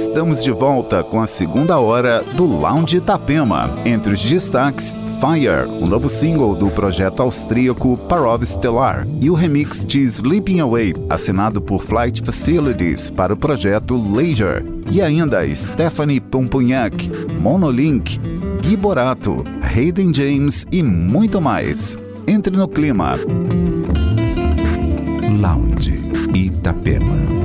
Estamos de volta com a segunda hora do Lounge Itapema. Entre os destaques, Fire, o novo single do projeto austríaco Parov Stellar, e o remix de Sleeping Away, assinado por Flight Facilities para o projeto Leisure. E ainda Stephanie Pompunhac, Monolink, Gui Borato, Hayden James e muito mais. Entre no clima. Lounge Itapema.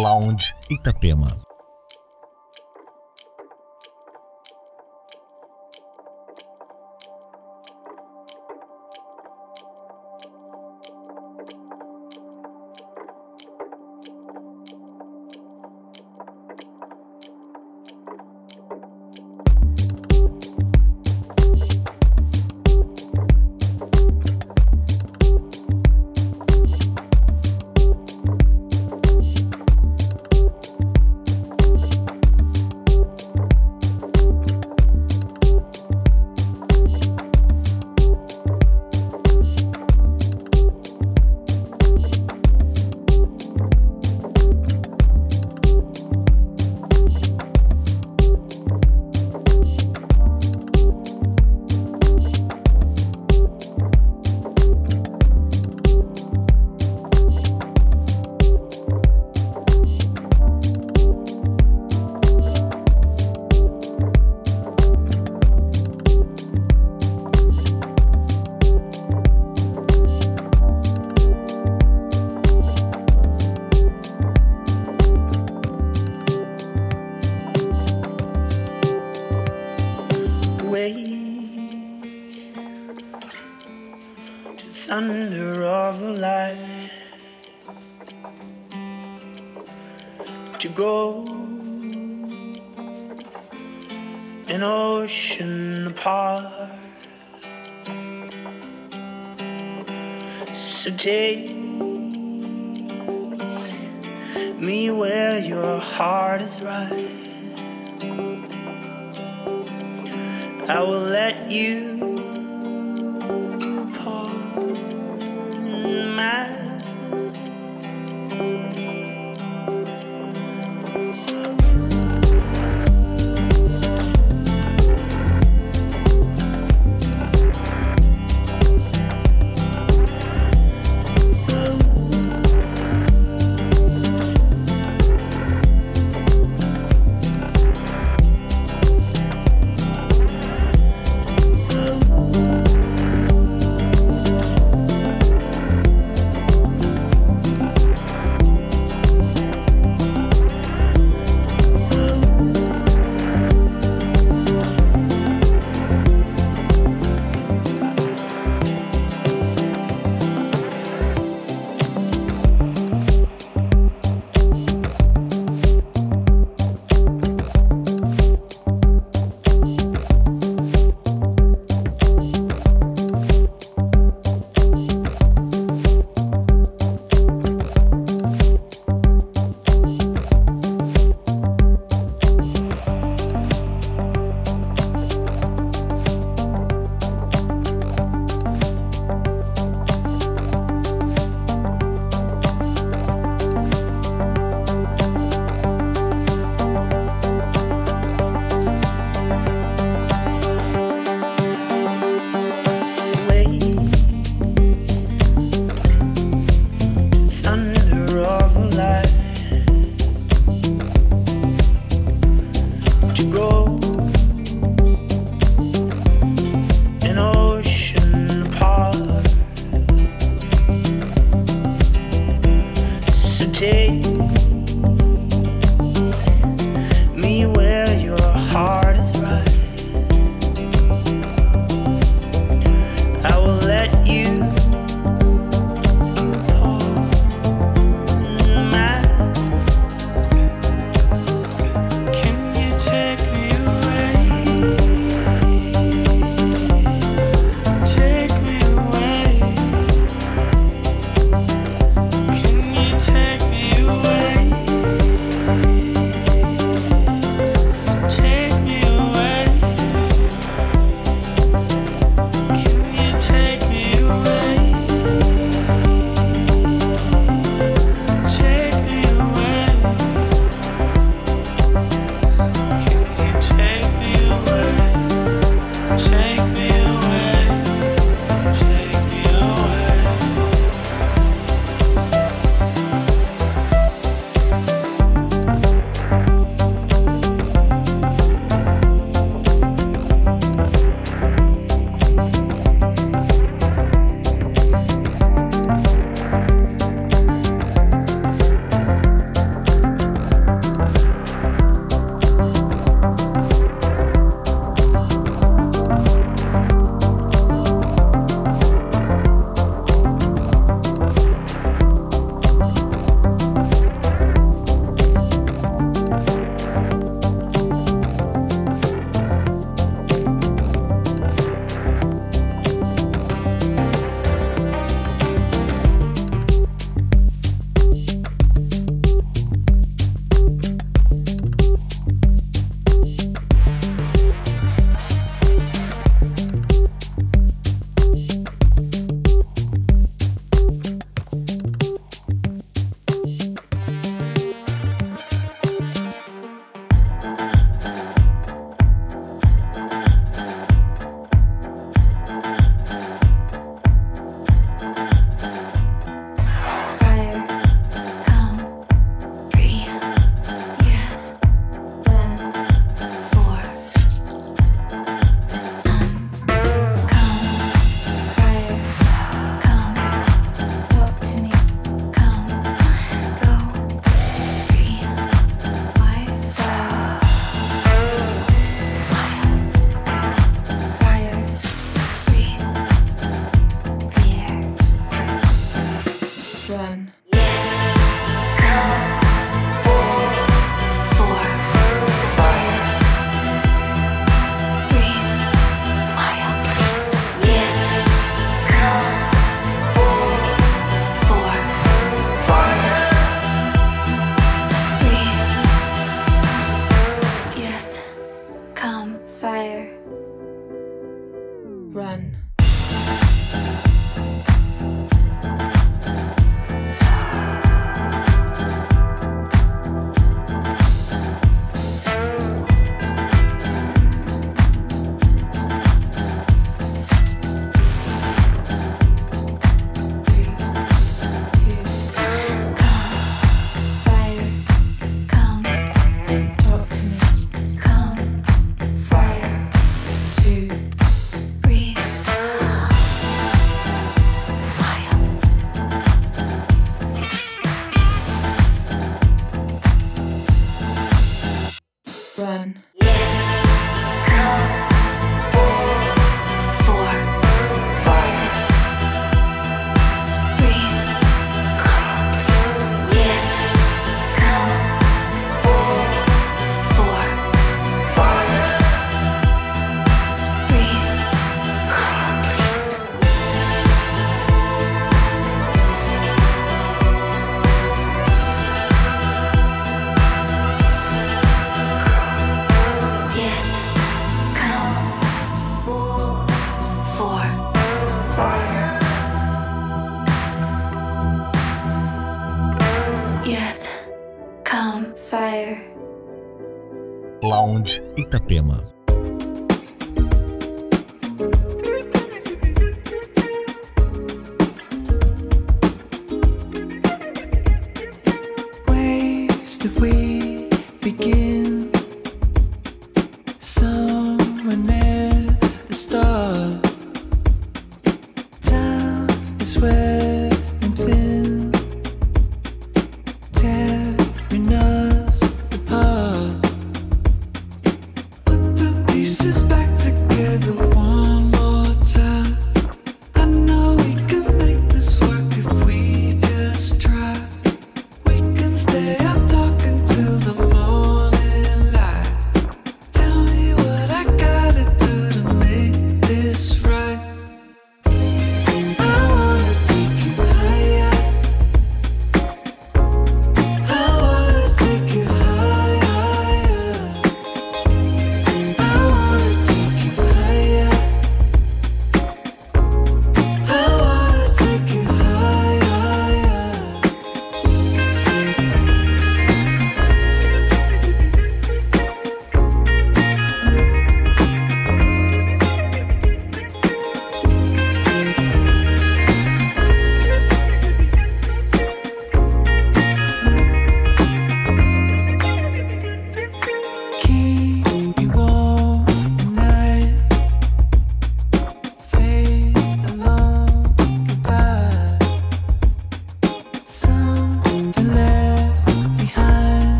Lounge Itapema.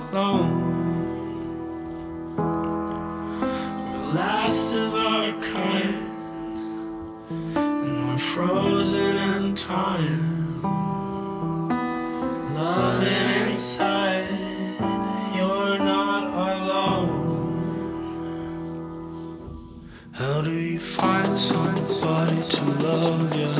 alone. We're last of our kind, and we're frozen in time. Loving inside, you're not alone. How do you find somebody to love you?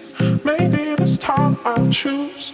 I choose.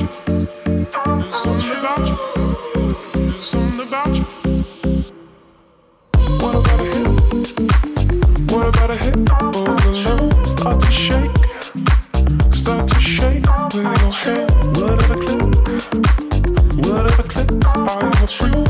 What of a clip? I am a.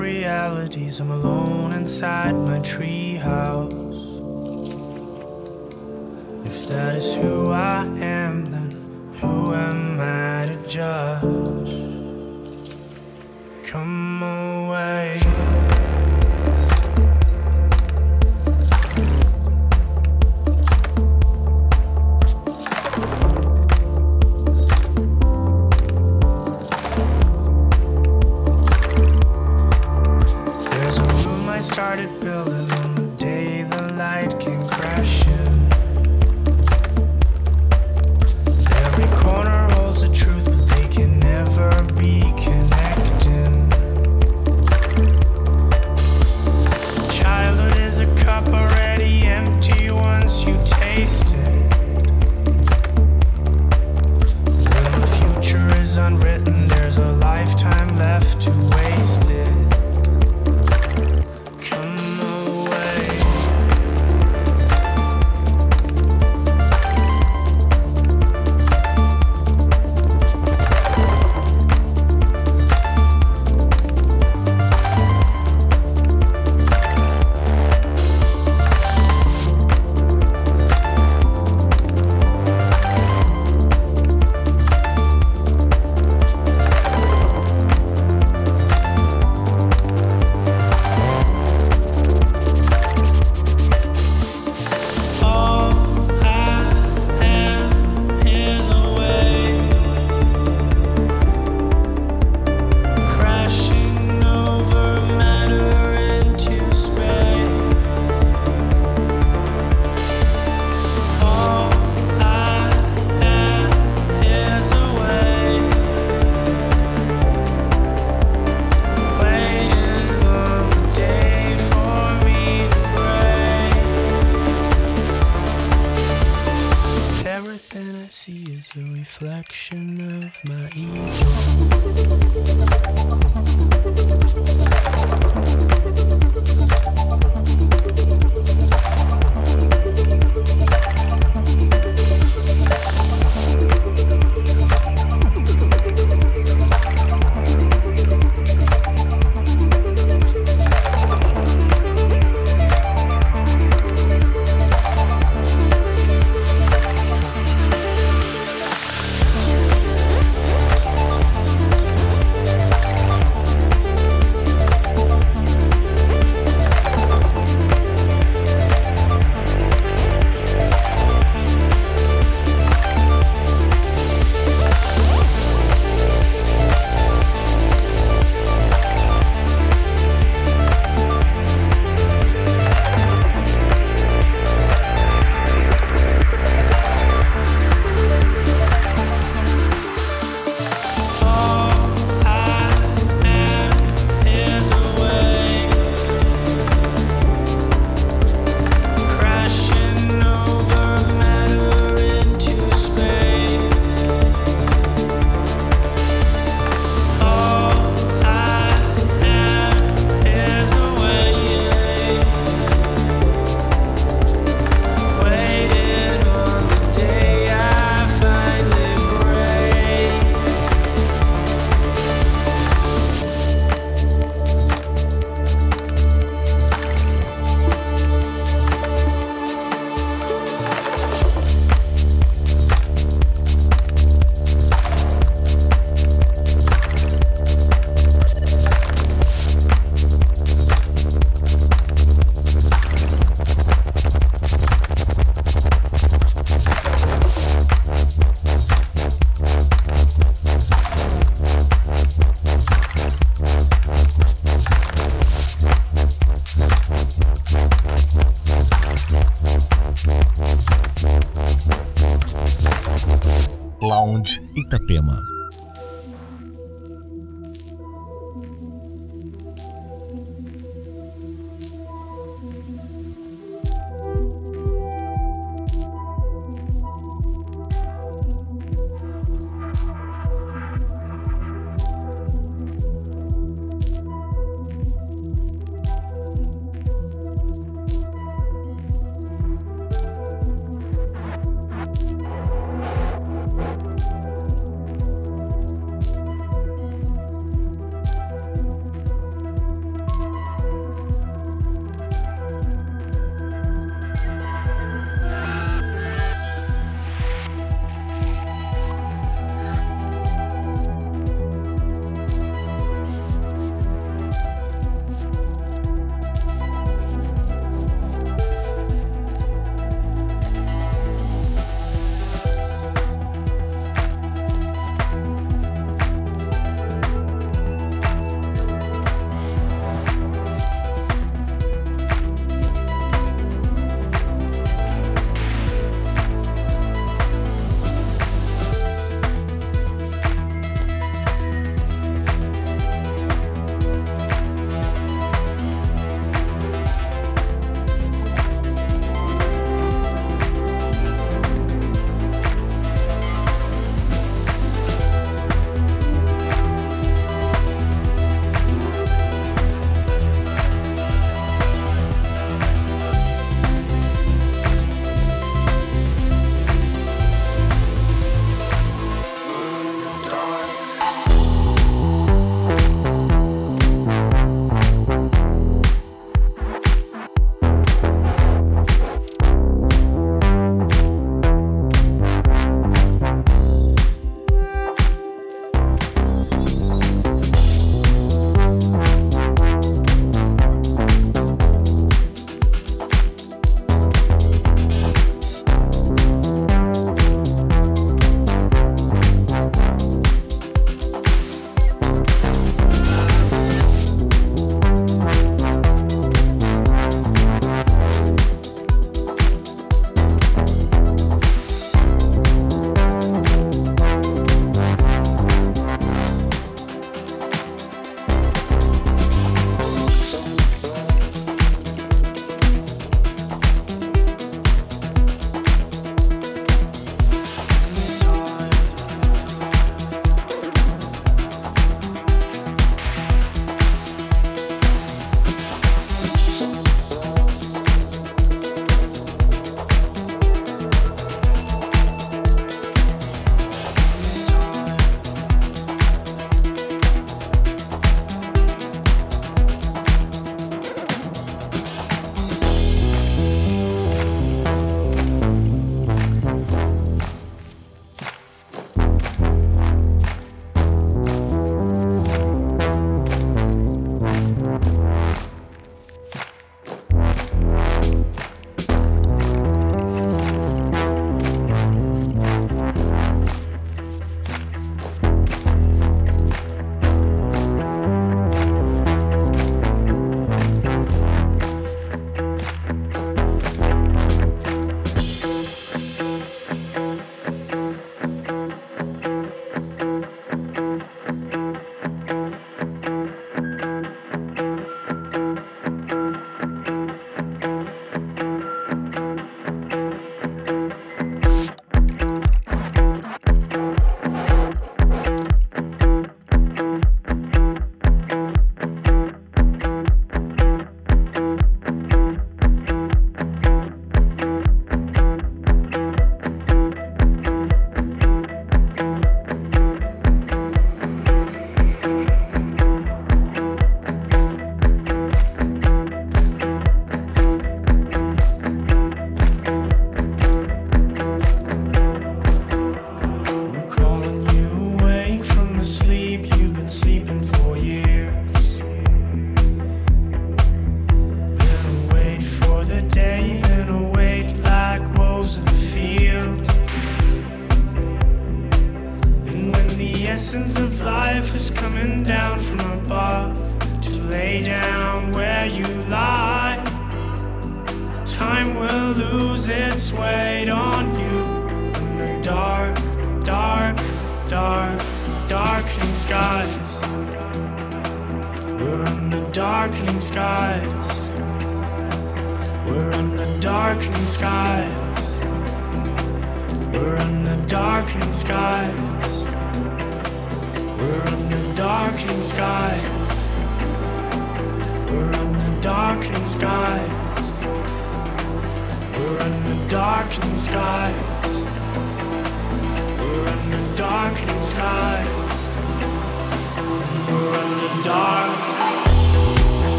realities. I'm alone inside my treehouse. If that is who I am, then who am I to judge? Come away. started building.